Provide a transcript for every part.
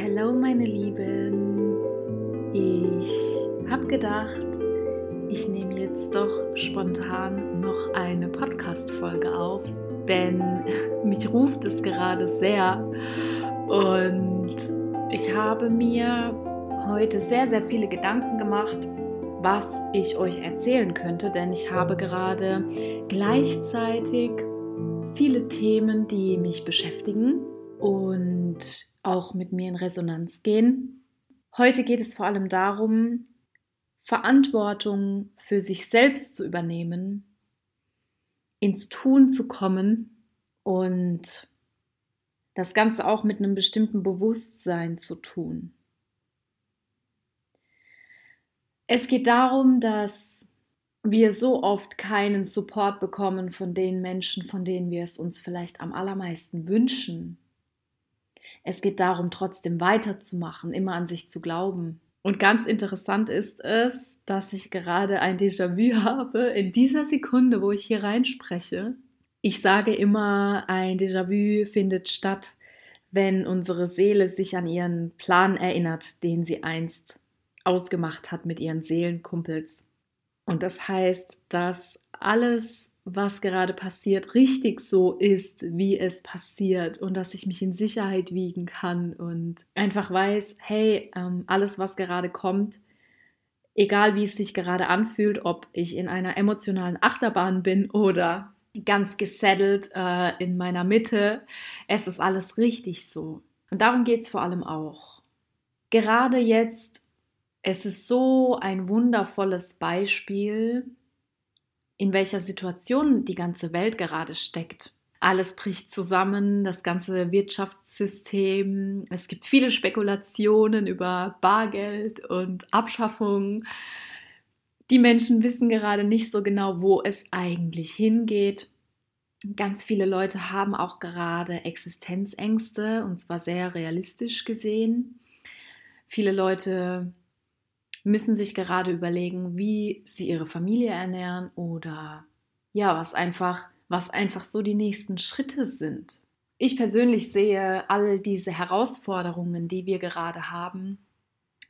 Hallo meine Lieben, ich habe gedacht, ich nehme jetzt doch spontan noch eine Podcast-Folge auf, denn mich ruft es gerade sehr. Und ich habe mir heute sehr, sehr viele Gedanken gemacht, was ich euch erzählen könnte, denn ich habe gerade gleichzeitig viele Themen, die mich beschäftigen und auch mit mir in Resonanz gehen. Heute geht es vor allem darum, Verantwortung für sich selbst zu übernehmen, ins Tun zu kommen und das Ganze auch mit einem bestimmten Bewusstsein zu tun. Es geht darum, dass wir so oft keinen Support bekommen von den Menschen, von denen wir es uns vielleicht am allermeisten wünschen. Es geht darum, trotzdem weiterzumachen, immer an sich zu glauben. Und ganz interessant ist es, dass ich gerade ein Déjà-vu habe in dieser Sekunde, wo ich hier reinspreche. Ich sage immer, ein Déjà-vu findet statt, wenn unsere Seele sich an ihren Plan erinnert, den sie einst ausgemacht hat mit ihren Seelenkumpels. Und das heißt, dass alles, was gerade passiert, richtig so ist, wie es passiert und dass ich mich in Sicherheit wiegen kann und einfach weiß, hey, ähm, alles, was gerade kommt, egal wie es sich gerade anfühlt, ob ich in einer emotionalen Achterbahn bin oder ganz gesettelt äh, in meiner Mitte, es ist alles richtig so. Und darum geht es vor allem auch. Gerade jetzt es ist so ein wundervolles Beispiel, in welcher Situation die ganze Welt gerade steckt. Alles bricht zusammen, das ganze Wirtschaftssystem. Es gibt viele Spekulationen über Bargeld und Abschaffung. Die Menschen wissen gerade nicht so genau, wo es eigentlich hingeht. Ganz viele Leute haben auch gerade Existenzängste und zwar sehr realistisch gesehen. Viele Leute müssen sich gerade überlegen, wie sie ihre Familie ernähren oder ja, was einfach, was einfach so die nächsten Schritte sind. Ich persönlich sehe all diese Herausforderungen, die wir gerade haben,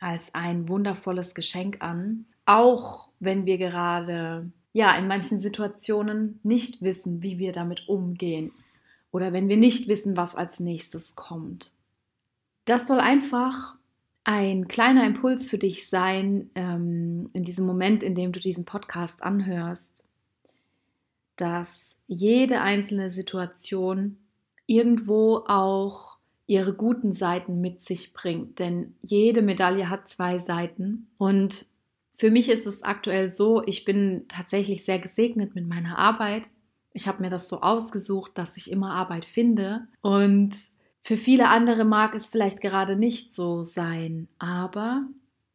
als ein wundervolles Geschenk an, auch wenn wir gerade ja in manchen Situationen nicht wissen, wie wir damit umgehen oder wenn wir nicht wissen, was als nächstes kommt. Das soll einfach ein kleiner Impuls für dich sein, ähm, in diesem Moment, in dem du diesen Podcast anhörst, dass jede einzelne Situation irgendwo auch ihre guten Seiten mit sich bringt. Denn jede Medaille hat zwei Seiten. Und für mich ist es aktuell so, ich bin tatsächlich sehr gesegnet mit meiner Arbeit. Ich habe mir das so ausgesucht, dass ich immer Arbeit finde. Und für viele andere mag es vielleicht gerade nicht so sein, aber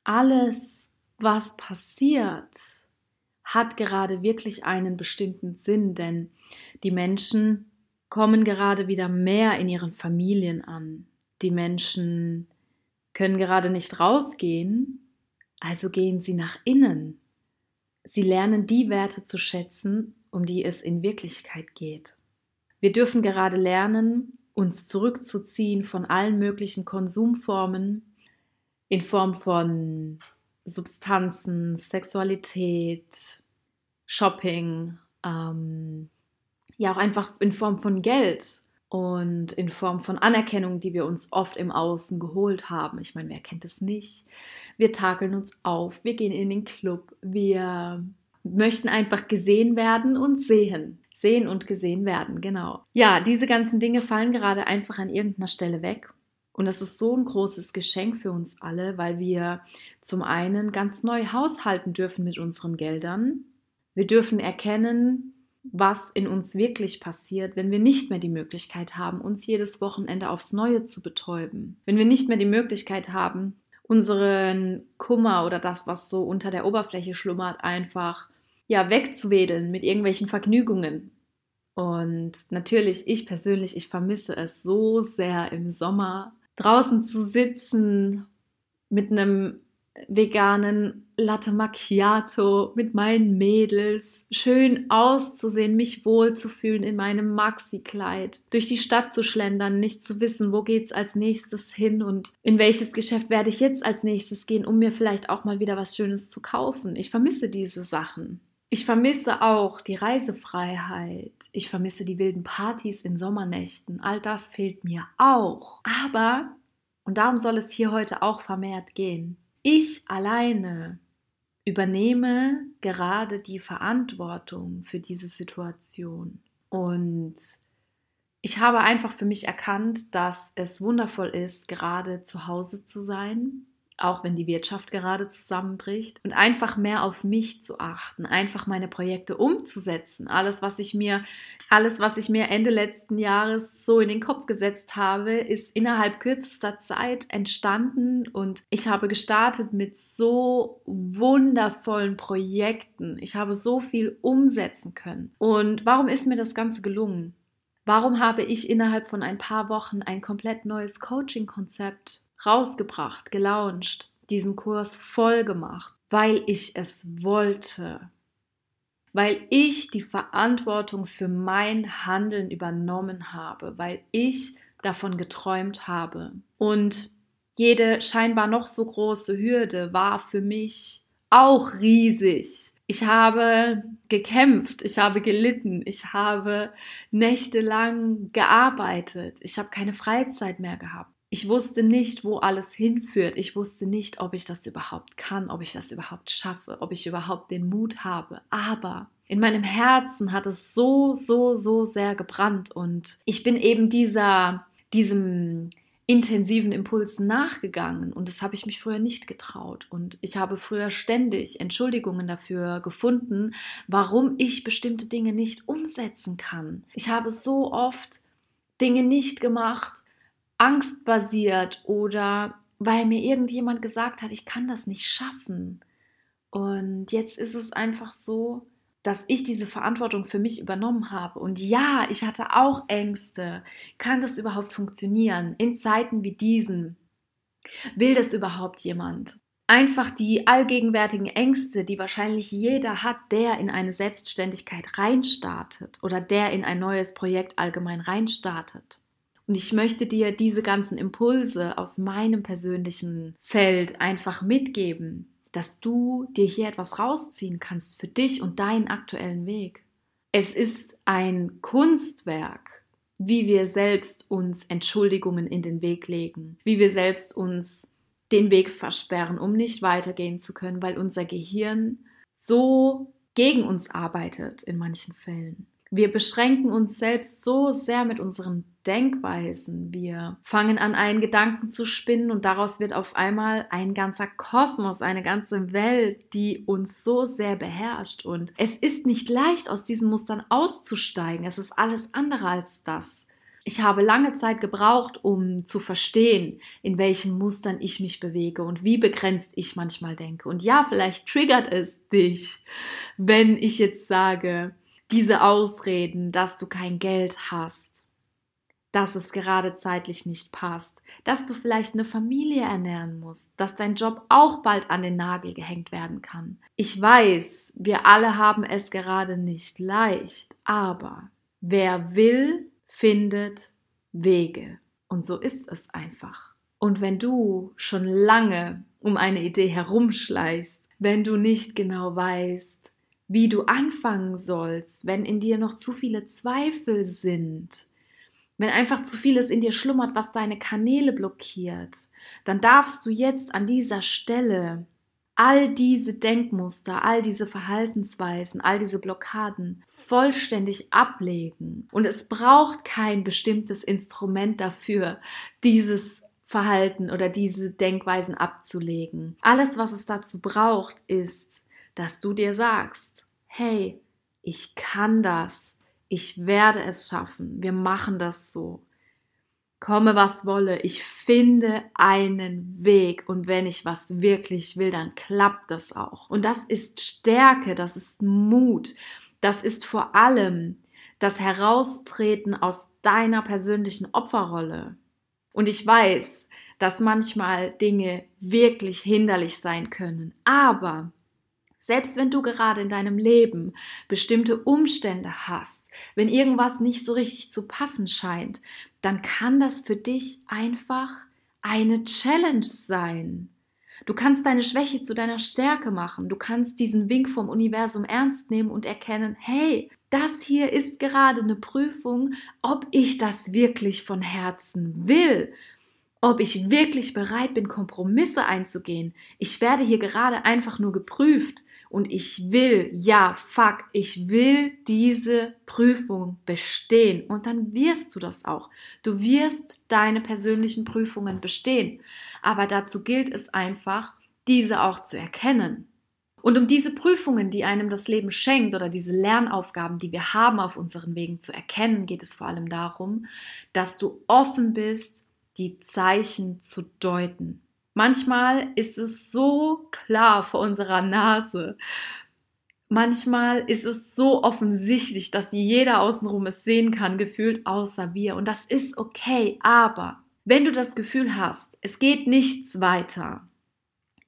alles, was passiert, hat gerade wirklich einen bestimmten Sinn, denn die Menschen kommen gerade wieder mehr in ihren Familien an. Die Menschen können gerade nicht rausgehen, also gehen sie nach innen. Sie lernen die Werte zu schätzen, um die es in Wirklichkeit geht. Wir dürfen gerade lernen, uns zurückzuziehen von allen möglichen Konsumformen in Form von Substanzen, Sexualität, Shopping, ähm, ja auch einfach in Form von Geld und in Form von Anerkennung, die wir uns oft im Außen geholt haben. Ich meine, wer kennt es nicht? Wir takeln uns auf, wir gehen in den Club, wir möchten einfach gesehen werden und sehen sehen und gesehen werden, genau. Ja, diese ganzen Dinge fallen gerade einfach an irgendeiner Stelle weg. Und das ist so ein großes Geschenk für uns alle, weil wir zum einen ganz neu haushalten dürfen mit unseren Geldern. Wir dürfen erkennen, was in uns wirklich passiert, wenn wir nicht mehr die Möglichkeit haben, uns jedes Wochenende aufs Neue zu betäuben. Wenn wir nicht mehr die Möglichkeit haben, unseren Kummer oder das, was so unter der Oberfläche schlummert, einfach ja wegzuwedeln mit irgendwelchen Vergnügungen. Und natürlich, ich persönlich, ich vermisse es so sehr im Sommer, draußen zu sitzen, mit einem veganen Latte Macchiato mit meinen Mädels, schön auszusehen, mich wohlzufühlen in meinem Maxi-Kleid, durch die Stadt zu schlendern, nicht zu wissen, wo geht's als nächstes hin und in welches Geschäft werde ich jetzt als nächstes gehen, um mir vielleicht auch mal wieder was Schönes zu kaufen. Ich vermisse diese Sachen. Ich vermisse auch die Reisefreiheit. Ich vermisse die wilden Partys in Sommernächten. All das fehlt mir auch. Aber, und darum soll es hier heute auch vermehrt gehen, ich alleine übernehme gerade die Verantwortung für diese Situation. Und ich habe einfach für mich erkannt, dass es wundervoll ist, gerade zu Hause zu sein, auch wenn die Wirtschaft gerade zusammenbricht und einfach mehr auf mich zu achten, einfach meine Projekte umzusetzen. Alles, was ich mir, alles, was ich mir Ende letzten Jahres so in den Kopf gesetzt habe, ist innerhalb kürzester Zeit entstanden und ich habe gestartet mit so wundervollen Projekten. Ich habe so viel umsetzen können. Und warum ist mir das Ganze gelungen? Warum habe ich innerhalb von ein paar Wochen ein komplett neues Coaching-Konzept rausgebracht, gelauncht, diesen Kurs voll gemacht, weil ich es wollte, weil ich die Verantwortung für mein Handeln übernommen habe, weil ich davon geträumt habe. Und jede scheinbar noch so große Hürde war für mich auch riesig. Ich habe gekämpft, ich habe gelitten, ich habe nächtelang gearbeitet, ich habe keine Freizeit mehr gehabt. Ich wusste nicht, wo alles hinführt. Ich wusste nicht, ob ich das überhaupt kann, ob ich das überhaupt schaffe, ob ich überhaupt den Mut habe. Aber in meinem Herzen hat es so, so, so sehr gebrannt und ich bin eben dieser, diesem intensiven Impulsen nachgegangen und das habe ich mich früher nicht getraut und ich habe früher ständig Entschuldigungen dafür gefunden, warum ich bestimmte Dinge nicht umsetzen kann. Ich habe so oft Dinge nicht gemacht, angstbasiert oder weil mir irgendjemand gesagt hat, ich kann das nicht schaffen. Und jetzt ist es einfach so, dass ich diese Verantwortung für mich übernommen habe. Und ja, ich hatte auch Ängste. Kann das überhaupt funktionieren in Zeiten wie diesen? Will das überhaupt jemand? Einfach die allgegenwärtigen Ängste, die wahrscheinlich jeder hat, der in eine Selbstständigkeit reinstartet oder der in ein neues Projekt allgemein reinstartet. Und ich möchte dir diese ganzen Impulse aus meinem persönlichen Feld einfach mitgeben, dass du dir hier etwas rausziehen kannst für dich und deinen aktuellen Weg. Es ist ein Kunstwerk, wie wir selbst uns Entschuldigungen in den Weg legen, wie wir selbst uns den Weg versperren, um nicht weitergehen zu können, weil unser Gehirn so gegen uns arbeitet in manchen Fällen. Wir beschränken uns selbst so sehr mit unseren Denkweisen. Wir fangen an, einen Gedanken zu spinnen und daraus wird auf einmal ein ganzer Kosmos, eine ganze Welt, die uns so sehr beherrscht. Und es ist nicht leicht, aus diesen Mustern auszusteigen. Es ist alles andere als das. Ich habe lange Zeit gebraucht, um zu verstehen, in welchen Mustern ich mich bewege und wie begrenzt ich manchmal denke. Und ja, vielleicht triggert es dich, wenn ich jetzt sage, diese Ausreden, dass du kein Geld hast, dass es gerade zeitlich nicht passt, dass du vielleicht eine Familie ernähren musst, dass dein Job auch bald an den Nagel gehängt werden kann. Ich weiß, wir alle haben es gerade nicht leicht, aber wer will, findet Wege. Und so ist es einfach. Und wenn du schon lange um eine Idee herumschleichst, wenn du nicht genau weißt, wie du anfangen sollst, wenn in dir noch zu viele Zweifel sind, wenn einfach zu vieles in dir schlummert, was deine Kanäle blockiert, dann darfst du jetzt an dieser Stelle all diese Denkmuster, all diese Verhaltensweisen, all diese Blockaden vollständig ablegen. Und es braucht kein bestimmtes Instrument dafür, dieses Verhalten oder diese Denkweisen abzulegen. Alles, was es dazu braucht, ist, dass du dir sagst, hey, ich kann das, ich werde es schaffen, wir machen das so. Komme was wolle, ich finde einen Weg und wenn ich was wirklich will, dann klappt das auch. Und das ist Stärke, das ist Mut, das ist vor allem das Heraustreten aus deiner persönlichen Opferrolle. Und ich weiß, dass manchmal Dinge wirklich hinderlich sein können. Aber selbst wenn du gerade in deinem Leben bestimmte Umstände hast, wenn irgendwas nicht so richtig zu passen scheint, dann kann das für dich einfach eine Challenge sein. Du kannst deine Schwäche zu deiner Stärke machen. Du kannst diesen Wink vom Universum ernst nehmen und erkennen, hey, das hier ist gerade eine Prüfung, ob ich das wirklich von Herzen will, ob ich wirklich bereit bin, Kompromisse einzugehen. Ich werde hier gerade einfach nur geprüft und ich will, ja, fuck, ich will diese Prüfung bestehen und dann wirst du das auch. Du wirst deine persönlichen Prüfungen bestehen. Aber dazu gilt es einfach, diese auch zu erkennen. Und um diese Prüfungen, die einem das Leben schenkt oder diese Lernaufgaben, die wir haben auf unseren Wegen zu erkennen, geht es vor allem darum, dass du offen bist, die Zeichen zu deuten. Manchmal ist es so klar vor unserer Nase. Manchmal ist es so offensichtlich, dass jeder außenrum es sehen kann, gefühlt außer wir. Und das ist okay. Aber wenn du das Gefühl hast, es geht nichts weiter,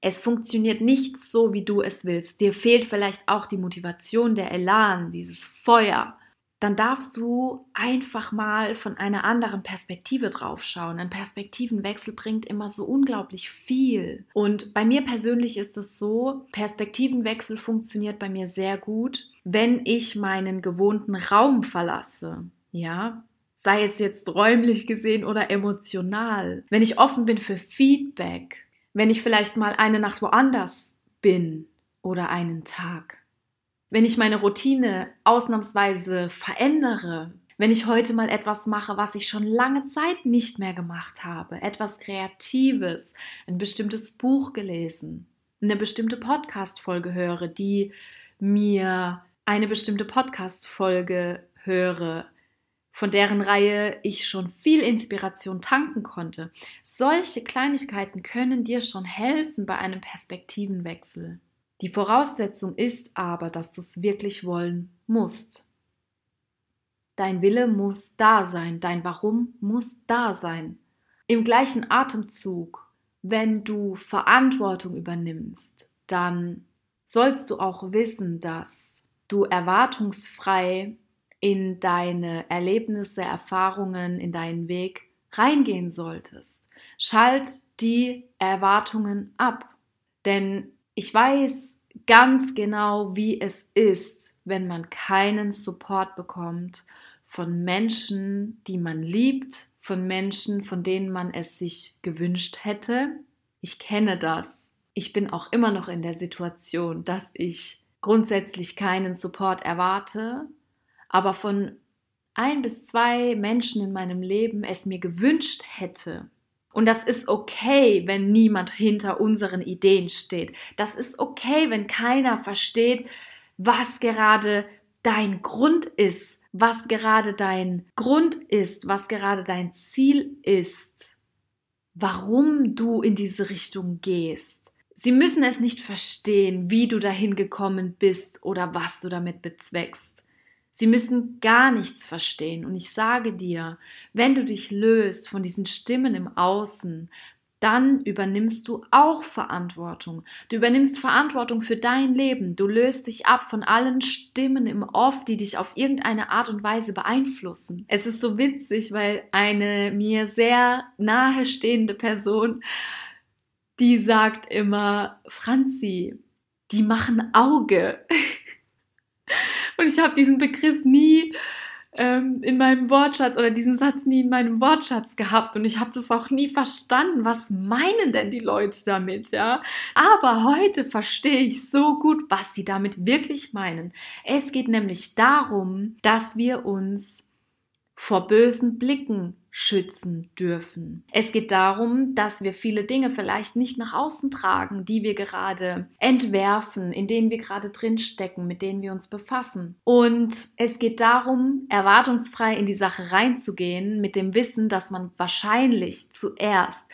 es funktioniert nicht so, wie du es willst, dir fehlt vielleicht auch die Motivation, der Elan, dieses Feuer, dann darfst du einfach mal von einer anderen Perspektive drauf schauen. Ein Perspektivenwechsel bringt immer so unglaublich viel. Und bei mir persönlich ist es so, Perspektivenwechsel funktioniert bei mir sehr gut, wenn ich meinen gewohnten Raum verlasse. Ja, sei es jetzt räumlich gesehen oder emotional. Wenn ich offen bin für Feedback, wenn ich vielleicht mal eine Nacht woanders bin oder einen Tag. Wenn ich meine Routine ausnahmsweise verändere, wenn ich heute mal etwas mache, was ich schon lange Zeit nicht mehr gemacht habe, etwas Kreatives, ein bestimmtes Buch gelesen, eine bestimmte Podcast-Folge höre, die mir eine bestimmte Podcast-Folge höre, von deren Reihe ich schon viel Inspiration tanken konnte. Solche Kleinigkeiten können dir schon helfen bei einem Perspektivenwechsel. Die Voraussetzung ist aber, dass du es wirklich wollen musst. Dein Wille muss da sein, dein Warum muss da sein. Im gleichen Atemzug, wenn du Verantwortung übernimmst, dann sollst du auch wissen, dass du erwartungsfrei in deine Erlebnisse, Erfahrungen, in deinen Weg reingehen solltest. Schalt die Erwartungen ab. Denn ich weiß ganz genau, wie es ist, wenn man keinen Support bekommt von Menschen, die man liebt, von Menschen, von denen man es sich gewünscht hätte. Ich kenne das. Ich bin auch immer noch in der Situation, dass ich grundsätzlich keinen Support erwarte, aber von ein bis zwei Menschen in meinem Leben es mir gewünscht hätte. Und das ist okay, wenn niemand hinter unseren Ideen steht. Das ist okay, wenn keiner versteht, was gerade dein Grund ist, was gerade dein Grund ist, was gerade dein Ziel ist, warum du in diese Richtung gehst. Sie müssen es nicht verstehen, wie du dahin gekommen bist oder was du damit bezweckst. Sie müssen gar nichts verstehen. Und ich sage dir, wenn du dich löst von diesen Stimmen im Außen, dann übernimmst du auch Verantwortung. Du übernimmst Verantwortung für dein Leben. Du löst dich ab von allen Stimmen im Off, die dich auf irgendeine Art und Weise beeinflussen. Es ist so witzig, weil eine mir sehr nahestehende Person, die sagt immer, Franzi, die machen Auge. Und ich habe diesen Begriff nie ähm, in meinem Wortschatz oder diesen Satz nie in meinem Wortschatz gehabt und ich habe das auch nie verstanden. Was meinen denn die Leute damit, ja? Aber heute verstehe ich so gut, was sie damit wirklich meinen. Es geht nämlich darum, dass wir uns vor bösen Blicken schützen dürfen. Es geht darum, dass wir viele Dinge vielleicht nicht nach außen tragen, die wir gerade entwerfen, in denen wir gerade drinstecken, mit denen wir uns befassen. Und es geht darum, erwartungsfrei in die Sache reinzugehen, mit dem Wissen, dass man wahrscheinlich zuerst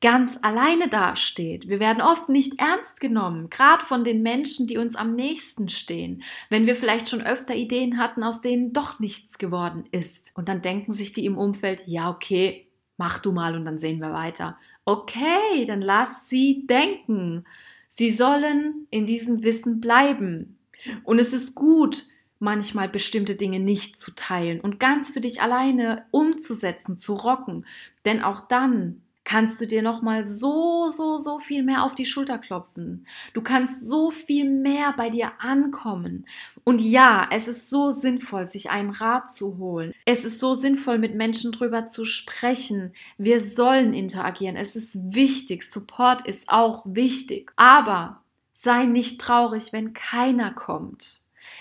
ganz alleine dasteht. Wir werden oft nicht ernst genommen, gerade von den Menschen, die uns am nächsten stehen, wenn wir vielleicht schon öfter Ideen hatten, aus denen doch nichts geworden ist. Und dann denken sich die im Umfeld, ja, okay, mach du mal und dann sehen wir weiter. Okay, dann lass sie denken. Sie sollen in diesem Wissen bleiben. Und es ist gut, manchmal bestimmte Dinge nicht zu teilen und ganz für dich alleine umzusetzen, zu rocken. Denn auch dann kannst du dir noch mal so so so viel mehr auf die Schulter klopfen. Du kannst so viel mehr bei dir ankommen. Und ja, es ist so sinnvoll, sich einen Rat zu holen. Es ist so sinnvoll, mit Menschen drüber zu sprechen. Wir sollen interagieren. Es ist wichtig. Support ist auch wichtig. Aber sei nicht traurig, wenn keiner kommt.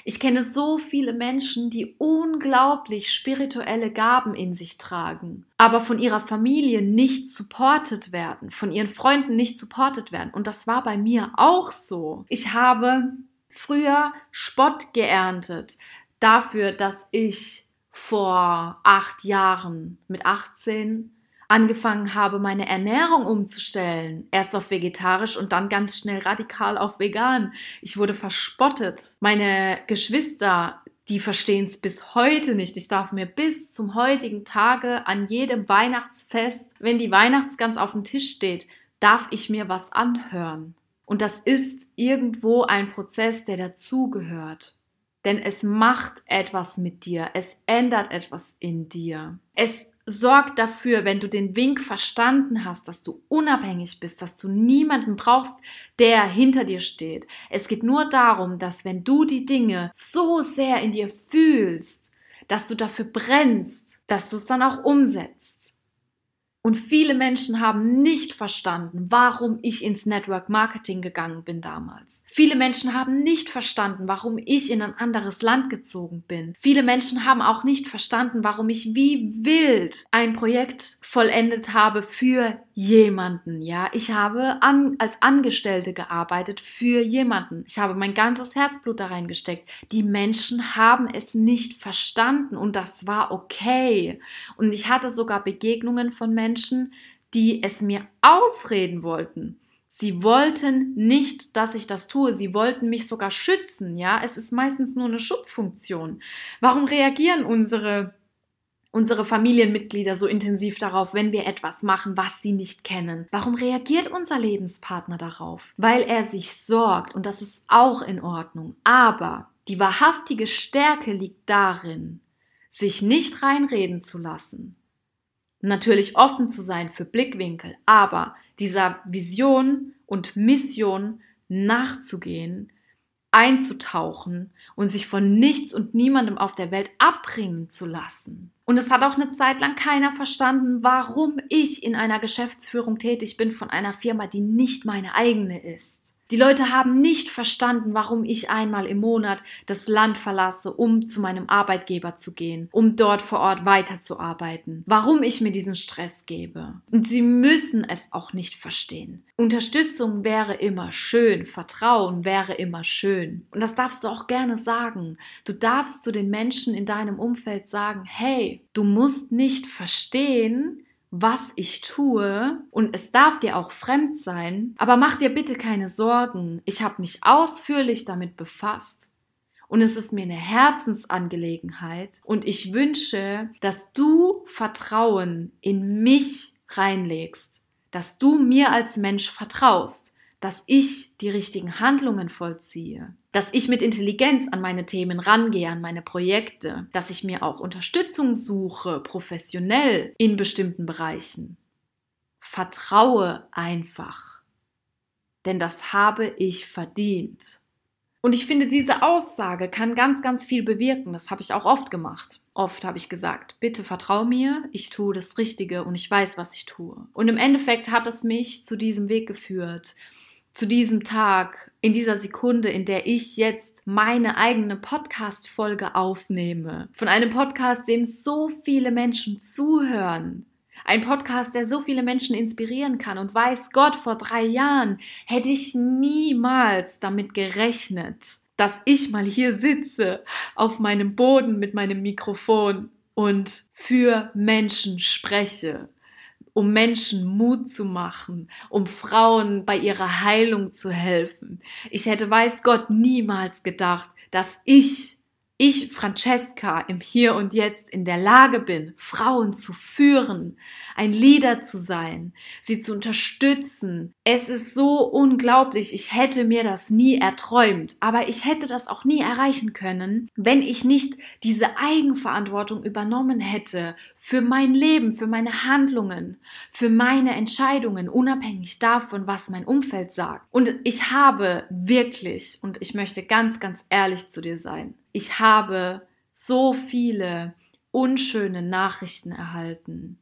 Ich kenne so viele Menschen, die unglaublich spirituelle Gaben in sich tragen, aber von ihrer Familie nicht supported werden, von ihren Freunden nicht supported werden. Und das war bei mir auch so. Ich habe früher Spott geerntet dafür, dass ich vor acht Jahren mit 18 angefangen habe, meine Ernährung umzustellen. Erst auf vegetarisch und dann ganz schnell radikal auf vegan. Ich wurde verspottet. Meine Geschwister, die verstehen es bis heute nicht. Ich darf mir bis zum heutigen Tage an jedem Weihnachtsfest, wenn die Weihnachtsgans auf dem Tisch steht, darf ich mir was anhören. Und das ist irgendwo ein Prozess, der dazugehört. Denn es macht etwas mit dir, es ändert etwas in dir. Es sorgt dafür, wenn du den Wink verstanden hast, dass du unabhängig bist, dass du niemanden brauchst, der hinter dir steht. Es geht nur darum, dass wenn du die Dinge so sehr in dir fühlst, dass du dafür brennst, dass du es dann auch umsetzt. Und viele Menschen haben nicht verstanden, warum ich ins Network Marketing gegangen bin damals. Viele Menschen haben nicht verstanden, warum ich in ein anderes Land gezogen bin. Viele Menschen haben auch nicht verstanden, warum ich wie wild ein Projekt vollendet habe für jemanden, ja. Ich habe an, als Angestellte gearbeitet für jemanden. Ich habe mein ganzes Herzblut da reingesteckt. Die Menschen haben es nicht verstanden und das war okay. Und ich hatte sogar Begegnungen von Menschen, die es mir ausreden wollten. Sie wollten nicht, dass ich das tue. Sie wollten mich sogar schützen, ja. Es ist meistens nur eine Schutzfunktion. Warum reagieren unsere unsere Familienmitglieder so intensiv darauf, wenn wir etwas machen, was sie nicht kennen? Warum reagiert unser Lebenspartner darauf? Weil er sich sorgt und das ist auch in Ordnung. Aber die wahrhaftige Stärke liegt darin, sich nicht reinreden zu lassen. Natürlich offen zu sein für Blickwinkel, aber dieser Vision und Mission nachzugehen, einzutauchen und sich von nichts und niemandem auf der Welt abbringen zu lassen. Und es hat auch eine Zeit lang keiner verstanden, warum ich in einer Geschäftsführung tätig bin von einer Firma, die nicht meine eigene ist. Die Leute haben nicht verstanden, warum ich einmal im Monat das Land verlasse, um zu meinem Arbeitgeber zu gehen, um dort vor Ort weiterzuarbeiten, warum ich mir diesen Stress gebe. Und sie müssen es auch nicht verstehen. Unterstützung wäre immer schön, Vertrauen wäre immer schön. Und das darfst du auch gerne sagen. Du darfst zu den Menschen in deinem Umfeld sagen, hey, du musst nicht verstehen, was ich tue. Und es darf dir auch fremd sein, aber mach dir bitte keine Sorgen. Ich habe mich ausführlich damit befasst. Und es ist mir eine Herzensangelegenheit. Und ich wünsche, dass du Vertrauen in mich reinlegst, dass du mir als Mensch vertraust, dass ich die richtigen Handlungen vollziehe, dass ich mit Intelligenz an meine Themen rangehe, an meine Projekte, dass ich mir auch Unterstützung suche, professionell in bestimmten Bereichen. Vertraue einfach, denn das habe ich verdient. Und ich finde, diese Aussage kann ganz, ganz viel bewirken. Das habe ich auch oft gemacht. Oft habe ich gesagt, bitte vertrau mir, ich tue das Richtige und ich weiß, was ich tue. Und im Endeffekt hat es mich zu diesem Weg geführt zu diesem Tag, in dieser Sekunde, in der ich jetzt meine eigene Podcast-Folge aufnehme. Von einem Podcast, dem so viele Menschen zuhören. Ein Podcast, der so viele Menschen inspirieren kann. Und weiß Gott, vor drei Jahren hätte ich niemals damit gerechnet, dass ich mal hier sitze, auf meinem Boden mit meinem Mikrofon und für Menschen spreche um Menschen Mut zu machen, um Frauen bei ihrer Heilung zu helfen. Ich hätte, weiß Gott, niemals gedacht, dass ich ich, Francesca, im Hier und Jetzt in der Lage bin, Frauen zu führen, ein Leader zu sein, sie zu unterstützen. Es ist so unglaublich. Ich hätte mir das nie erträumt, aber ich hätte das auch nie erreichen können, wenn ich nicht diese Eigenverantwortung übernommen hätte für mein Leben, für meine Handlungen, für meine Entscheidungen, unabhängig davon, was mein Umfeld sagt. Und ich habe wirklich, und ich möchte ganz, ganz ehrlich zu dir sein, ich habe so viele unschöne Nachrichten erhalten.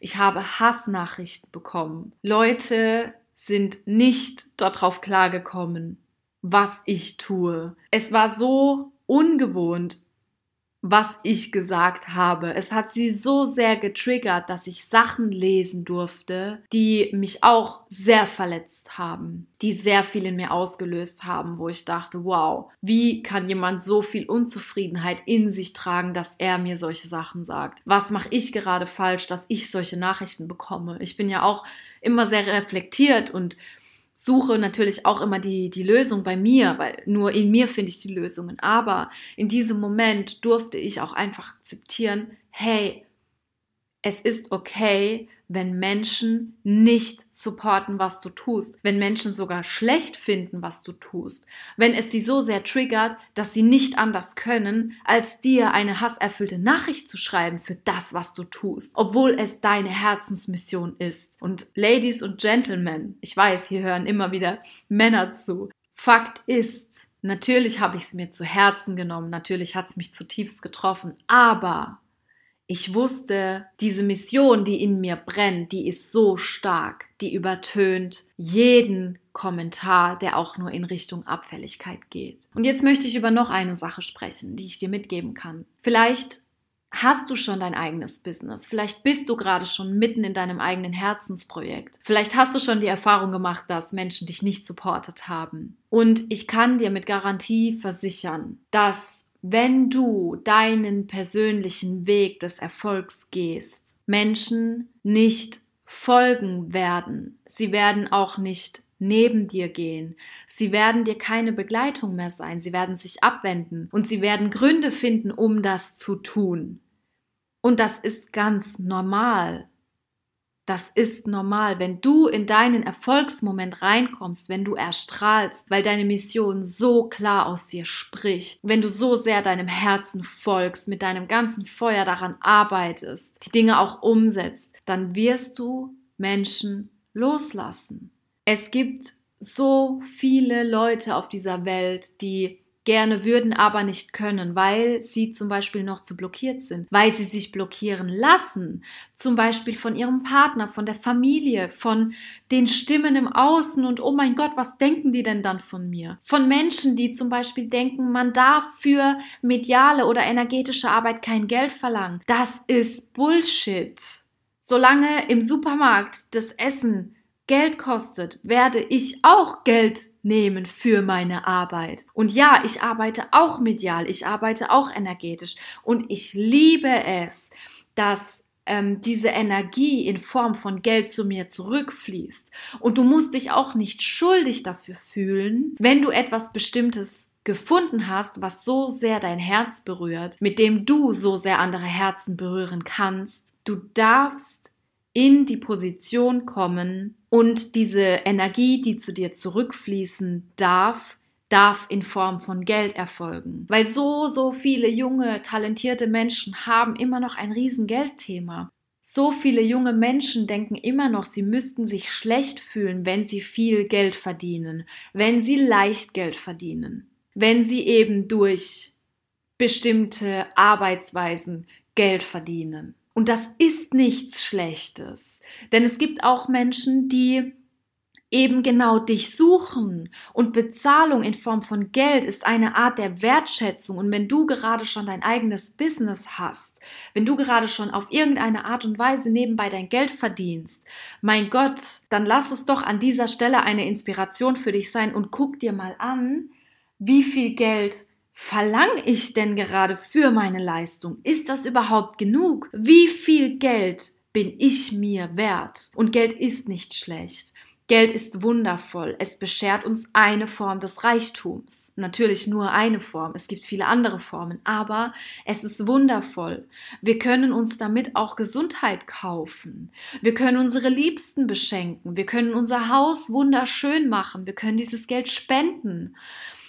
Ich habe Hassnachrichten bekommen. Leute sind nicht darauf klargekommen, was ich tue. Es war so ungewohnt was ich gesagt habe. Es hat sie so sehr getriggert, dass ich Sachen lesen durfte, die mich auch sehr verletzt haben, die sehr viel in mir ausgelöst haben, wo ich dachte, wow, wie kann jemand so viel Unzufriedenheit in sich tragen, dass er mir solche Sachen sagt? Was mache ich gerade falsch, dass ich solche Nachrichten bekomme? Ich bin ja auch immer sehr reflektiert und suche natürlich auch immer die, die Lösung bei mir, weil nur in mir finde ich die Lösungen. Aber in diesem Moment durfte ich auch einfach akzeptieren, hey, es ist okay, wenn Menschen nicht supporten, was du tust, wenn Menschen sogar schlecht finden, was du tust, wenn es sie so sehr triggert, dass sie nicht anders können, als dir eine hasserfüllte Nachricht zu schreiben für das, was du tust, obwohl es deine Herzensmission ist. Und Ladies und Gentlemen, ich weiß, hier hören immer wieder Männer zu. Fakt ist, natürlich habe ich es mir zu Herzen genommen, natürlich hat es mich zutiefst getroffen, aber ich wusste, diese Mission, die in mir brennt, die ist so stark, die übertönt jeden Kommentar, der auch nur in Richtung Abfälligkeit geht. Und jetzt möchte ich über noch eine Sache sprechen, die ich dir mitgeben kann. Vielleicht hast du schon dein eigenes Business. Vielleicht bist du gerade schon mitten in deinem eigenen Herzensprojekt. Vielleicht hast du schon die Erfahrung gemacht, dass Menschen dich nicht supportet haben. Und ich kann dir mit Garantie versichern, dass wenn du deinen persönlichen Weg des Erfolgs gehst, Menschen nicht folgen werden. Sie werden auch nicht neben dir gehen. Sie werden dir keine Begleitung mehr sein. Sie werden sich abwenden und sie werden Gründe finden, um das zu tun. Und das ist ganz normal. Das ist normal, wenn du in deinen Erfolgsmoment reinkommst, wenn du erstrahlst, weil deine Mission so klar aus dir spricht, wenn du so sehr deinem Herzen folgst, mit deinem ganzen Feuer daran arbeitest, die Dinge auch umsetzt, dann wirst du Menschen loslassen. Es gibt so viele Leute auf dieser Welt, die gerne würden, aber nicht können, weil sie zum Beispiel noch zu blockiert sind, weil sie sich blockieren lassen, zum Beispiel von ihrem Partner, von der Familie, von den Stimmen im Außen und oh mein Gott, was denken die denn dann von mir? Von Menschen, die zum Beispiel denken, man darf für mediale oder energetische Arbeit kein Geld verlangen. Das ist Bullshit. Solange im Supermarkt das Essen Geld kostet, werde ich auch Geld nehmen für meine Arbeit. Und ja, ich arbeite auch medial, ich arbeite auch energetisch und ich liebe es, dass ähm, diese Energie in Form von Geld zu mir zurückfließt. Und du musst dich auch nicht schuldig dafür fühlen, wenn du etwas Bestimmtes gefunden hast, was so sehr dein Herz berührt, mit dem du so sehr andere Herzen berühren kannst. Du darfst in die Position kommen und diese Energie, die zu dir zurückfließen darf, darf in Form von Geld erfolgen. Weil so, so viele junge, talentierte Menschen haben immer noch ein Riesengeldthema. So viele junge Menschen denken immer noch, sie müssten sich schlecht fühlen, wenn sie viel Geld verdienen, wenn sie leicht Geld verdienen, wenn sie eben durch bestimmte Arbeitsweisen Geld verdienen. Und das ist nichts Schlechtes. Denn es gibt auch Menschen, die eben genau dich suchen. Und Bezahlung in Form von Geld ist eine Art der Wertschätzung. Und wenn du gerade schon dein eigenes Business hast, wenn du gerade schon auf irgendeine Art und Weise nebenbei dein Geld verdienst, mein Gott, dann lass es doch an dieser Stelle eine Inspiration für dich sein und guck dir mal an, wie viel Geld verlange ich denn gerade für meine Leistung? Ist das überhaupt genug? Wie viel Geld bin ich mir wert? Und Geld ist nicht schlecht. Geld ist wundervoll. Es beschert uns eine Form des Reichtums. Natürlich nur eine Form. Es gibt viele andere Formen, aber es ist wundervoll. Wir können uns damit auch Gesundheit kaufen. Wir können unsere Liebsten beschenken. Wir können unser Haus wunderschön machen. Wir können dieses Geld spenden.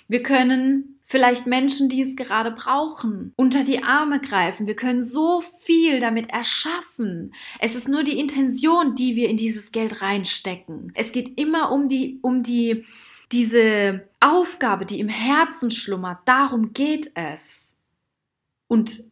Wir können vielleicht Menschen, die es gerade brauchen, unter die Arme greifen. Wir können so viel damit erschaffen. Es ist nur die Intention, die wir in dieses Geld reinstecken. Es geht immer um die, um die, diese Aufgabe, die im Herzen schlummert. Darum geht es. Und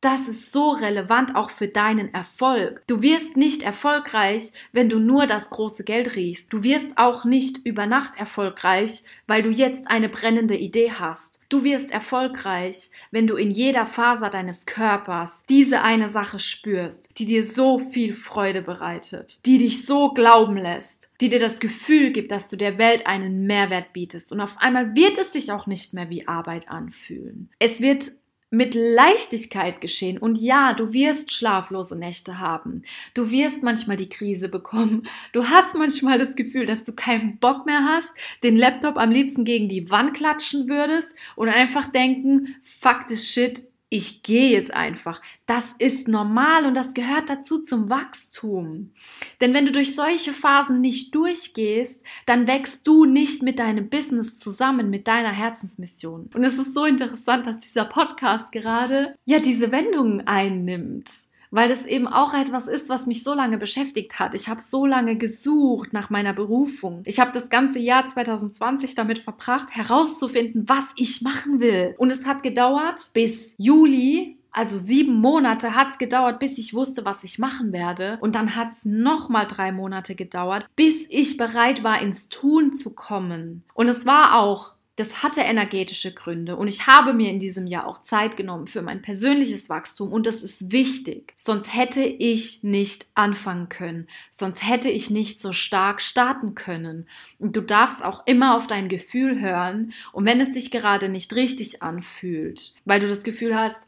das ist so relevant auch für deinen Erfolg. Du wirst nicht erfolgreich, wenn du nur das große Geld riechst. Du wirst auch nicht über Nacht erfolgreich, weil du jetzt eine brennende Idee hast. Du wirst erfolgreich, wenn du in jeder Faser deines Körpers diese eine Sache spürst, die dir so viel Freude bereitet, die dich so glauben lässt, die dir das Gefühl gibt, dass du der Welt einen Mehrwert bietest. Und auf einmal wird es sich auch nicht mehr wie Arbeit anfühlen. Es wird mit Leichtigkeit geschehen. Und ja, du wirst schlaflose Nächte haben. Du wirst manchmal die Krise bekommen. Du hast manchmal das Gefühl, dass du keinen Bock mehr hast, den Laptop am liebsten gegen die Wand klatschen würdest und einfach denken, fuck this shit, ich gehe jetzt einfach. Das ist normal und das gehört dazu zum Wachstum. Denn wenn du durch solche Phasen nicht durchgehst, dann wächst du nicht mit deinem Business zusammen, mit deiner Herzensmission. Und es ist so interessant, dass dieser Podcast gerade ja diese Wendungen einnimmt weil das eben auch etwas ist, was mich so lange beschäftigt hat. Ich habe so lange gesucht nach meiner Berufung. Ich habe das ganze Jahr 2020 damit verbracht, herauszufinden, was ich machen will. Und es hat gedauert bis Juli also sieben Monate hat's gedauert, bis ich wusste, was ich machen werde. Und dann hat's nochmal drei Monate gedauert, bis ich bereit war, ins Tun zu kommen. Und es war auch das hatte energetische Gründe und ich habe mir in diesem Jahr auch Zeit genommen für mein persönliches Wachstum und das ist wichtig. Sonst hätte ich nicht anfangen können, sonst hätte ich nicht so stark starten können. Und du darfst auch immer auf dein Gefühl hören und wenn es sich gerade nicht richtig anfühlt, weil du das Gefühl hast,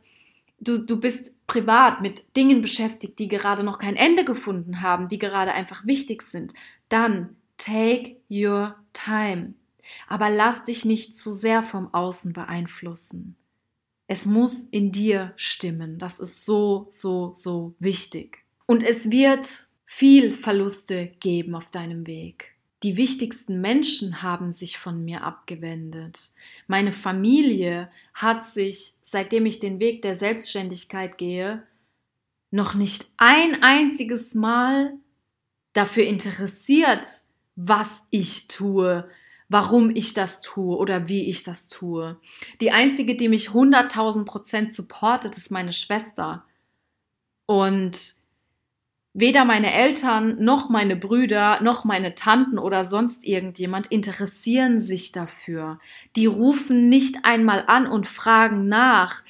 du, du bist privat mit Dingen beschäftigt, die gerade noch kein Ende gefunden haben, die gerade einfach wichtig sind, dann take your time. Aber lass dich nicht zu sehr vom Außen beeinflussen. Es muss in dir stimmen. Das ist so, so, so wichtig. Und es wird viel Verluste geben auf deinem Weg. Die wichtigsten Menschen haben sich von mir abgewendet. Meine Familie hat sich, seitdem ich den Weg der Selbstständigkeit gehe, noch nicht ein einziges Mal dafür interessiert, was ich tue, warum ich das tue oder wie ich das tue. Die einzige, die mich 100.000 Prozent supportet, ist meine Schwester. Und weder meine Eltern noch meine Brüder noch meine Tanten oder sonst irgendjemand interessieren sich dafür. Die rufen nicht einmal an und fragen nach,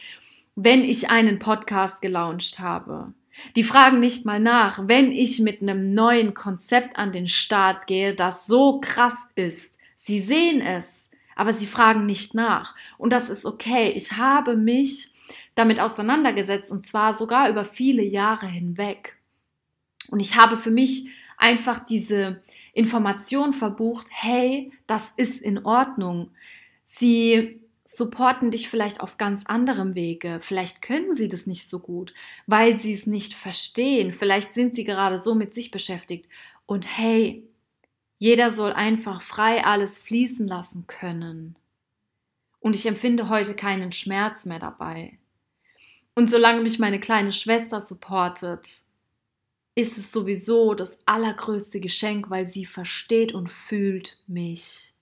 wenn ich einen Podcast gelauncht habe. Die fragen nicht mal nach, wenn ich mit einem neuen Konzept an den Start gehe, das so krass ist, Sie sehen es, aber sie fragen nicht nach. Und das ist okay. Ich habe mich damit auseinandergesetzt und zwar sogar über viele Jahre hinweg. Und ich habe für mich einfach diese Information verbucht, hey, das ist in Ordnung. Sie supporten dich vielleicht auf ganz anderem Wege. Vielleicht können sie das nicht so gut, weil sie es nicht verstehen. Vielleicht sind sie gerade so mit sich beschäftigt. Und hey, jeder soll einfach frei alles fließen lassen können. Und ich empfinde heute keinen Schmerz mehr dabei. Und solange mich meine kleine Schwester supportet, ist es sowieso das allergrößte Geschenk, weil sie versteht und fühlt mich.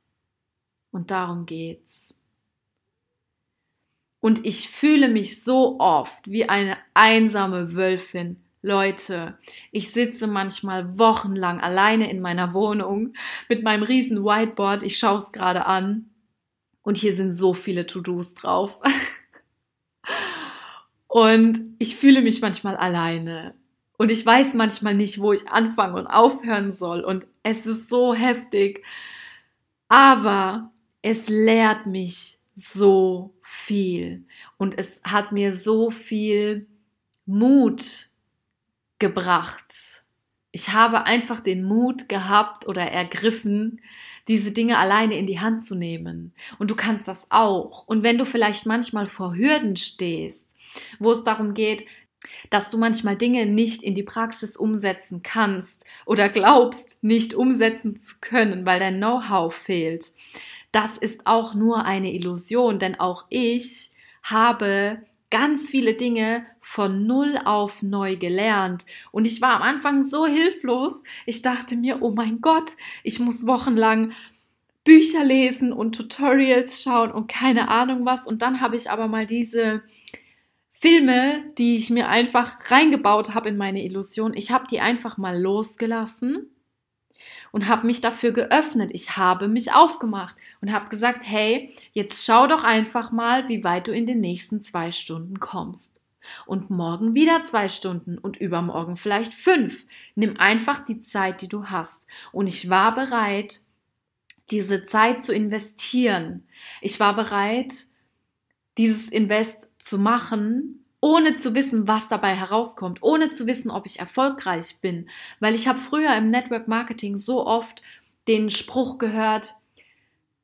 Und darum geht's. Und ich fühle mich so oft wie eine einsame Wölfin Leute, ich sitze manchmal wochenlang alleine in meiner Wohnung mit meinem riesen Whiteboard. Ich schaue es gerade an und hier sind so viele To-Dos drauf. und ich fühle mich manchmal alleine und ich weiß manchmal nicht, wo ich anfangen und aufhören soll und es ist so heftig. Aber es lehrt mich so viel und es hat mir so viel Mut gebracht, Ich habe einfach den Mut gehabt oder ergriffen, diese Dinge alleine in die Hand zu nehmen. Und du kannst das auch. Und wenn du vielleicht manchmal vor Hürden stehst, wo es darum geht, dass du manchmal Dinge nicht in die Praxis umsetzen kannst oder glaubst, nicht umsetzen zu können, weil dein Know-how fehlt. Das ist auch nur eine Illusion, denn auch ich habe ganz viele Dinge von null auf neu gelernt. Und ich war am Anfang so hilflos. Ich dachte mir, oh mein Gott, ich muss wochenlang Bücher lesen und Tutorials schauen und keine Ahnung was. Und dann habe ich aber mal diese Filme, die ich mir einfach reingebaut habe in meine Illusion, ich habe die einfach mal losgelassen und habe mich dafür geöffnet. Ich habe mich aufgemacht und habe gesagt, hey, jetzt schau doch einfach mal, wie weit du in den nächsten zwei Stunden kommst. Und morgen wieder zwei Stunden und übermorgen vielleicht fünf. Nimm einfach die Zeit, die du hast. Und ich war bereit, diese Zeit zu investieren. Ich war bereit, dieses Invest zu machen, ohne zu wissen, was dabei herauskommt, ohne zu wissen, ob ich erfolgreich bin. Weil ich habe früher im Network Marketing so oft den Spruch gehört,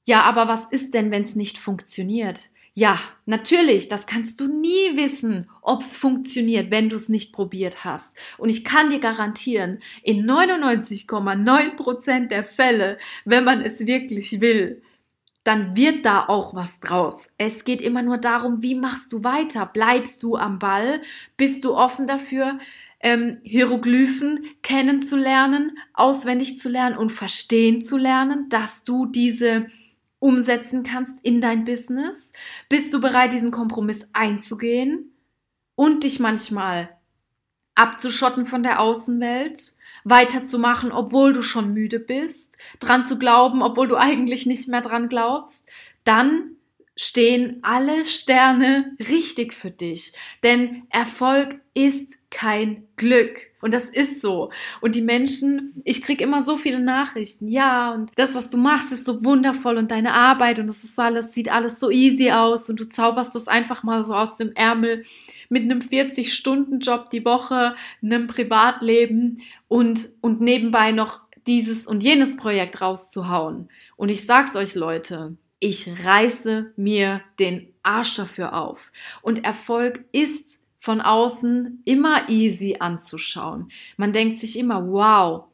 ja, aber was ist denn, wenn es nicht funktioniert? Ja, natürlich, das kannst du nie wissen, ob es funktioniert, wenn du es nicht probiert hast. Und ich kann dir garantieren, in 99,9% der Fälle, wenn man es wirklich will, dann wird da auch was draus. Es geht immer nur darum, wie machst du weiter? Bleibst du am Ball? Bist du offen dafür, ähm, Hieroglyphen kennenzulernen, auswendig zu lernen und verstehen zu lernen, dass du diese umsetzen kannst in dein Business? Bist du bereit, diesen Kompromiss einzugehen und dich manchmal abzuschotten von der Außenwelt, weiterzumachen, obwohl du schon müde bist, dran zu glauben, obwohl du eigentlich nicht mehr dran glaubst, dann stehen alle Sterne richtig für dich. Denn Erfolg ist kein Glück. Und das ist so. Und die Menschen, ich krieg immer so viele Nachrichten. Ja, und das, was du machst, ist so wundervoll und deine Arbeit und das ist alles, sieht alles so easy aus und du zauberst das einfach mal so aus dem Ärmel mit einem 40-Stunden-Job die Woche, einem Privatleben und, und nebenbei noch dieses und jenes Projekt rauszuhauen. Und ich sag's euch, Leute, ich reiße mir den Arsch dafür auf. Und Erfolg ist von außen immer easy anzuschauen. Man denkt sich immer, wow,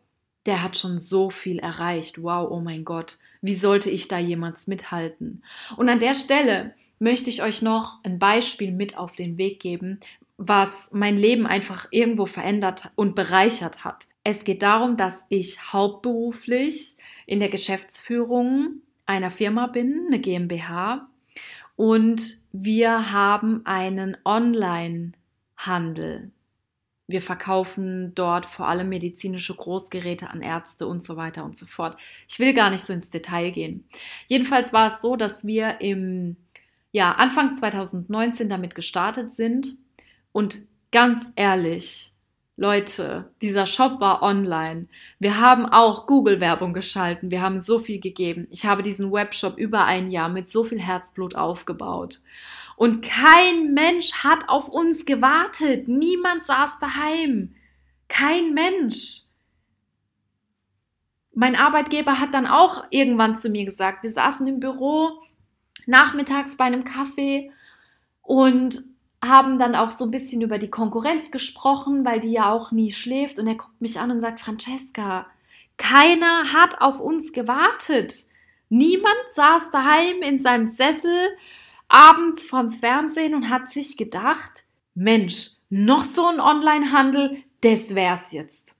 der hat schon so viel erreicht. Wow, oh mein Gott, wie sollte ich da jemals mithalten? Und an der Stelle möchte ich euch noch ein Beispiel mit auf den Weg geben, was mein Leben einfach irgendwo verändert und bereichert hat. Es geht darum, dass ich hauptberuflich in der Geschäftsführung einer Firma bin, eine GmbH, und wir haben einen Online-Handel. Wir verkaufen dort vor allem medizinische Großgeräte an Ärzte und so weiter und so fort. Ich will gar nicht so ins Detail gehen. Jedenfalls war es so, dass wir im ja, Anfang 2019 damit gestartet sind und ganz ehrlich, Leute, dieser Shop war online. Wir haben auch Google-Werbung geschalten. Wir haben so viel gegeben. Ich habe diesen Webshop über ein Jahr mit so viel Herzblut aufgebaut. Und kein Mensch hat auf uns gewartet. Niemand saß daheim. Kein Mensch. Mein Arbeitgeber hat dann auch irgendwann zu mir gesagt, wir saßen im Büro nachmittags bei einem Kaffee und haben dann auch so ein bisschen über die Konkurrenz gesprochen, weil die ja auch nie schläft. Und er guckt mich an und sagt, Francesca, keiner hat auf uns gewartet. Niemand saß daheim in seinem Sessel abends vorm Fernsehen und hat sich gedacht, Mensch, noch so ein Onlinehandel, das wär's jetzt.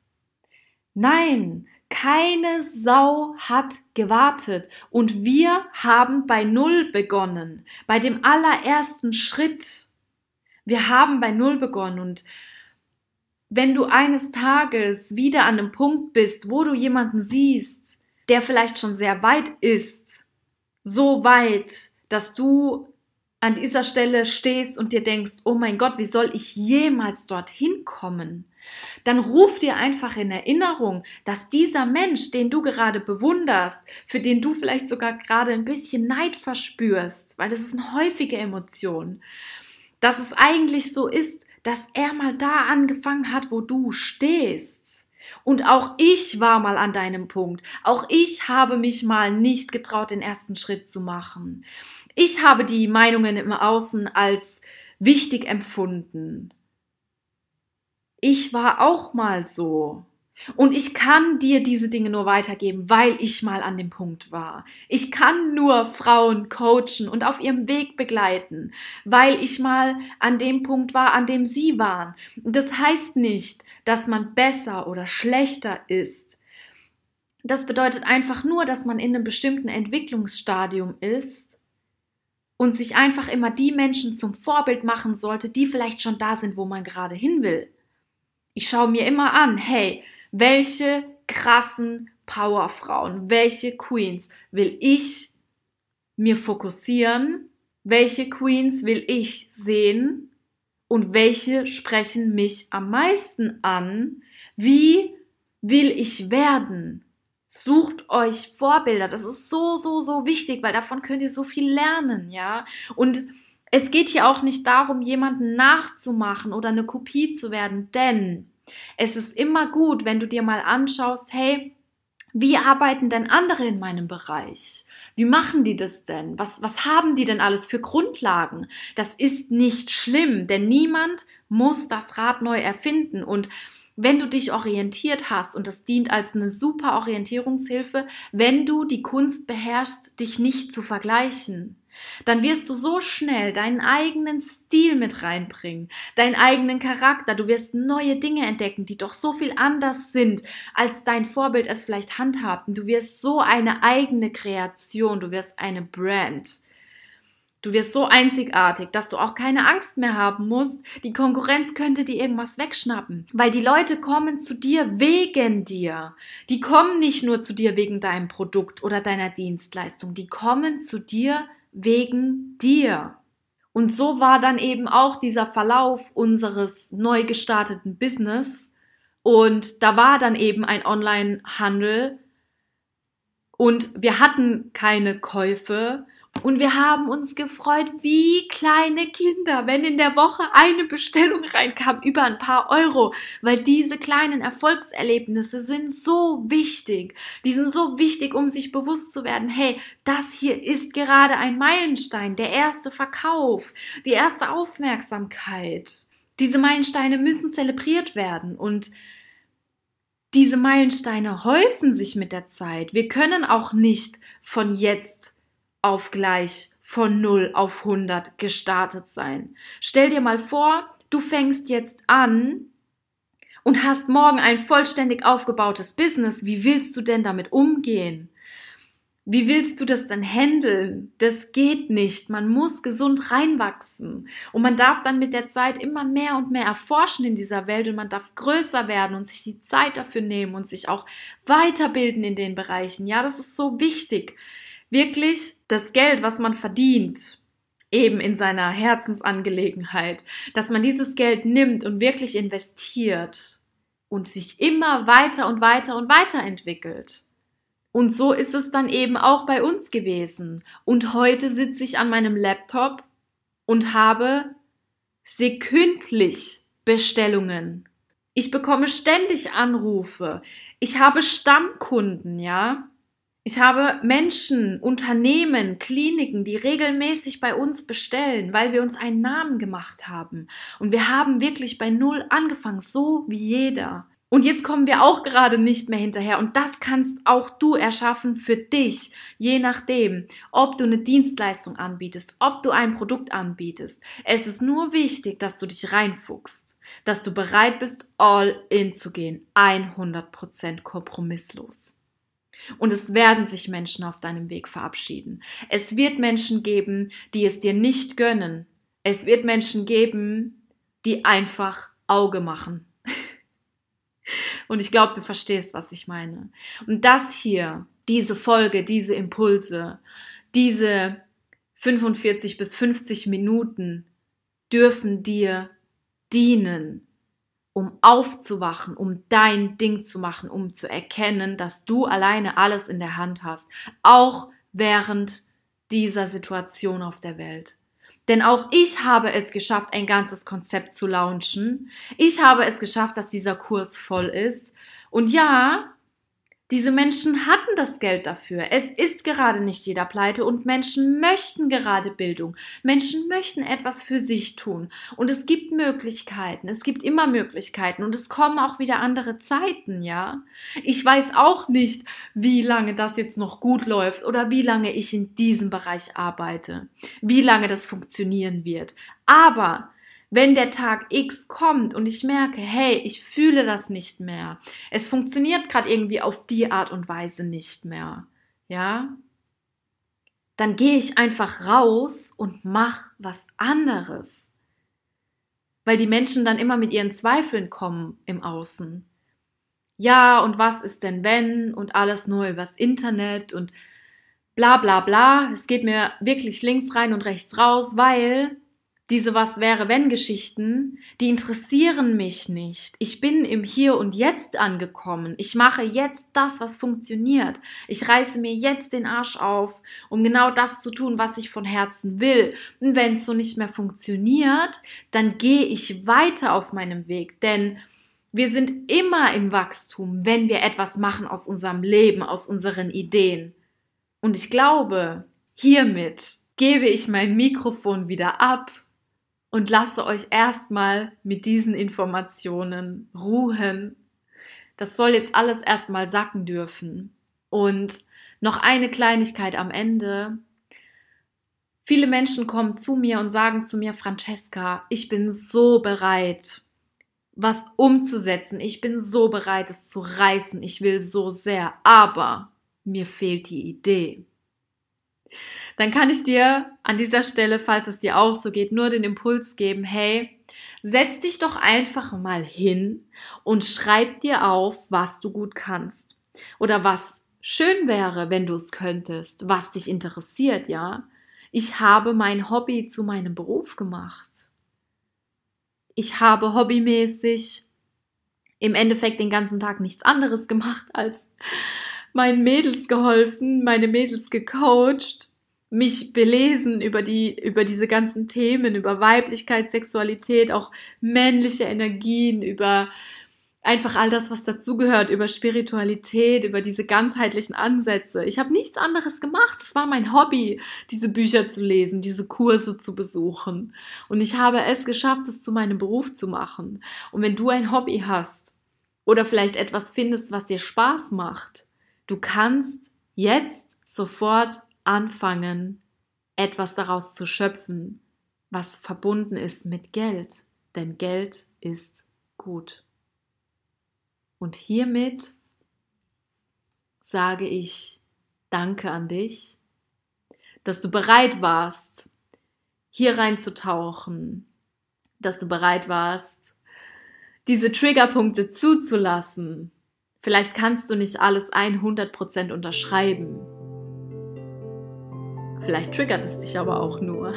Nein, keine Sau hat gewartet und wir haben bei Null begonnen, bei dem allerersten Schritt. Wir haben bei Null begonnen und wenn du eines Tages wieder an einem Punkt bist, wo du jemanden siehst, der vielleicht schon sehr weit ist, so weit, dass du an dieser Stelle stehst und dir denkst, oh mein Gott, wie soll ich jemals dorthin kommen? Dann ruf dir einfach in Erinnerung, dass dieser Mensch, den du gerade bewunderst, für den du vielleicht sogar gerade ein bisschen Neid verspürst, weil das ist eine häufige Emotion, dass es eigentlich so ist, dass er mal da angefangen hat, wo du stehst. Und auch ich war mal an deinem Punkt. Auch ich habe mich mal nicht getraut, den ersten Schritt zu machen. Ich habe die Meinungen im Außen als wichtig empfunden. Ich war auch mal so. Und ich kann dir diese Dinge nur weitergeben, weil ich mal an dem Punkt war. Ich kann nur Frauen coachen und auf ihrem Weg begleiten, weil ich mal an dem Punkt war, an dem sie waren. Das heißt nicht, dass man besser oder schlechter ist. Das bedeutet einfach nur, dass man in einem bestimmten Entwicklungsstadium ist und sich einfach immer die Menschen zum Vorbild machen sollte, die vielleicht schon da sind, wo man gerade hin will. Ich schaue mir immer an, hey, welche krassen Powerfrauen, welche Queens will ich mir fokussieren, welche Queens will ich sehen und welche sprechen mich am meisten an, wie will ich werden. Sucht euch Vorbilder, das ist so, so, so wichtig, weil davon könnt ihr so viel lernen, ja. Und es geht hier auch nicht darum, jemanden nachzumachen oder eine Kopie zu werden, denn es ist immer gut, wenn du dir mal anschaust, hey, wie arbeiten denn andere in meinem Bereich? Wie machen die das denn? Was, was haben die denn alles für Grundlagen? Das ist nicht schlimm, denn niemand muss das Rad neu erfinden. Und wenn du dich orientiert hast, und das dient als eine super Orientierungshilfe, wenn du die Kunst beherrschst, dich nicht zu vergleichen dann wirst du so schnell deinen eigenen Stil mit reinbringen, deinen eigenen Charakter. Du wirst neue Dinge entdecken, die doch so viel anders sind, als dein Vorbild es vielleicht handhabt. Und du wirst so eine eigene Kreation, du wirst eine Brand. Du wirst so einzigartig, dass du auch keine Angst mehr haben musst. Die Konkurrenz könnte dir irgendwas wegschnappen. Weil die Leute kommen zu dir wegen dir. Die kommen nicht nur zu dir wegen deinem Produkt oder deiner Dienstleistung. Die kommen zu dir wegen dir. Und so war dann eben auch dieser Verlauf unseres neu gestarteten Business. Und da war dann eben ein Online-Handel. Und wir hatten keine Käufe und wir haben uns gefreut wie kleine Kinder, wenn in der Woche eine Bestellung reinkam über ein paar Euro, weil diese kleinen Erfolgserlebnisse sind so wichtig. Die sind so wichtig, um sich bewusst zu werden, hey, das hier ist gerade ein Meilenstein, der erste Verkauf, die erste Aufmerksamkeit. Diese Meilensteine müssen zelebriert werden und diese Meilensteine häufen sich mit der Zeit. Wir können auch nicht von jetzt auf gleich von 0 auf 100 gestartet sein. Stell dir mal vor, du fängst jetzt an und hast morgen ein vollständig aufgebautes Business. Wie willst du denn damit umgehen? Wie willst du das denn handeln? Das geht nicht. Man muss gesund reinwachsen. Und man darf dann mit der Zeit immer mehr und mehr erforschen in dieser Welt und man darf größer werden und sich die Zeit dafür nehmen und sich auch weiterbilden in den Bereichen. Ja, das ist so wichtig wirklich das Geld, was man verdient, eben in seiner Herzensangelegenheit, dass man dieses Geld nimmt und wirklich investiert und sich immer weiter und weiter und weiter entwickelt. Und so ist es dann eben auch bei uns gewesen. Und heute sitze ich an meinem Laptop und habe sekündlich Bestellungen. Ich bekomme ständig Anrufe. Ich habe Stammkunden, ja. Ich habe Menschen, Unternehmen, Kliniken, die regelmäßig bei uns bestellen, weil wir uns einen Namen gemacht haben. Und wir haben wirklich bei Null angefangen, so wie jeder. Und jetzt kommen wir auch gerade nicht mehr hinterher. Und das kannst auch du erschaffen für dich, je nachdem, ob du eine Dienstleistung anbietest, ob du ein Produkt anbietest. Es ist nur wichtig, dass du dich reinfuchst, dass du bereit bist, all in zu gehen, 100% kompromisslos. Und es werden sich Menschen auf deinem Weg verabschieden. Es wird Menschen geben, die es dir nicht gönnen. Es wird Menschen geben, die einfach Auge machen. Und ich glaube, du verstehst, was ich meine. Und das hier, diese Folge, diese Impulse, diese 45 bis 50 Minuten dürfen dir dienen, um aufzuwachen, um dein Ding zu machen, um zu erkennen, dass du alleine alles in der Hand hast, auch während dieser Situation auf der Welt. Denn auch ich habe es geschafft, ein ganzes Konzept zu launchen. Ich habe es geschafft, dass dieser Kurs voll ist. Und ja, diese Menschen hatten das Geld dafür. Es ist gerade nicht jeder pleite und Menschen möchten gerade Bildung. Menschen möchten etwas für sich tun. Und es gibt Möglichkeiten. Es gibt immer Möglichkeiten. Und es kommen auch wieder andere Zeiten, ja. Ich weiß auch nicht, wie lange das jetzt noch gut läuft oder wie lange ich in diesem Bereich arbeite. Wie lange das funktionieren wird. Aber wenn der Tag X kommt und ich merke, hey, ich fühle das nicht mehr, es funktioniert gerade irgendwie auf die Art und Weise nicht mehr, ja, dann gehe ich einfach raus und mach was anderes. Weil die Menschen dann immer mit ihren Zweifeln kommen im Außen. Ja, und was ist denn wenn und alles nur übers Internet und bla bla bla. Es geht mir wirklich links rein und rechts raus, weil diese Was wäre wenn Geschichten, die interessieren mich nicht. Ich bin im Hier und Jetzt angekommen. Ich mache jetzt das, was funktioniert. Ich reiße mir jetzt den Arsch auf, um genau das zu tun, was ich von Herzen will. Und wenn es so nicht mehr funktioniert, dann gehe ich weiter auf meinem Weg, denn wir sind immer im Wachstum, wenn wir etwas machen aus unserem Leben, aus unseren Ideen. Und ich glaube, hiermit gebe ich mein Mikrofon wieder ab und lasse euch erstmal mit diesen Informationen ruhen. Das soll jetzt alles erstmal sacken dürfen. Und noch eine Kleinigkeit am Ende. Viele Menschen kommen zu mir und sagen zu mir, Francesca, ich bin so bereit, was umzusetzen. Ich bin so bereit, es zu reißen. Ich will so sehr, aber mir fehlt die Idee dann kann ich dir an dieser Stelle, falls es dir auch so geht, nur den Impuls geben, hey, setz dich doch einfach mal hin und schreib dir auf, was du gut kannst. Oder was schön wäre, wenn du es könntest, was dich interessiert, ja. Ich habe mein Hobby zu meinem Beruf gemacht. Ich habe hobbymäßig im Endeffekt den ganzen Tag nichts anderes gemacht als meinen Mädels geholfen, meine Mädels gecoacht mich belesen über die, über diese ganzen Themen, über Weiblichkeit, Sexualität, auch männliche Energien, über einfach all das, was dazugehört, über Spiritualität, über diese ganzheitlichen Ansätze. Ich habe nichts anderes gemacht. Es war mein Hobby, diese Bücher zu lesen, diese Kurse zu besuchen. Und ich habe es geschafft, es zu meinem Beruf zu machen. Und wenn du ein Hobby hast oder vielleicht etwas findest, was dir Spaß macht, du kannst jetzt sofort anfangen, etwas daraus zu schöpfen, was verbunden ist mit Geld, denn Geld ist gut. Und hiermit sage ich Danke an dich, dass du bereit warst, hier reinzutauchen, dass du bereit warst, diese Triggerpunkte zuzulassen. Vielleicht kannst du nicht alles 100% unterschreiben, Vielleicht triggert es dich aber auch nur.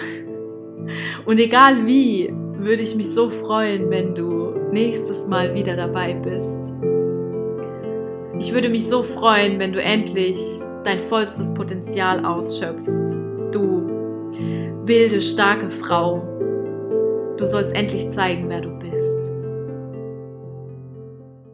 Und egal wie, würde ich mich so freuen, wenn du nächstes Mal wieder dabei bist. Ich würde mich so freuen, wenn du endlich dein vollstes Potenzial ausschöpfst. Du wilde, starke Frau. Du sollst endlich zeigen, wer du bist.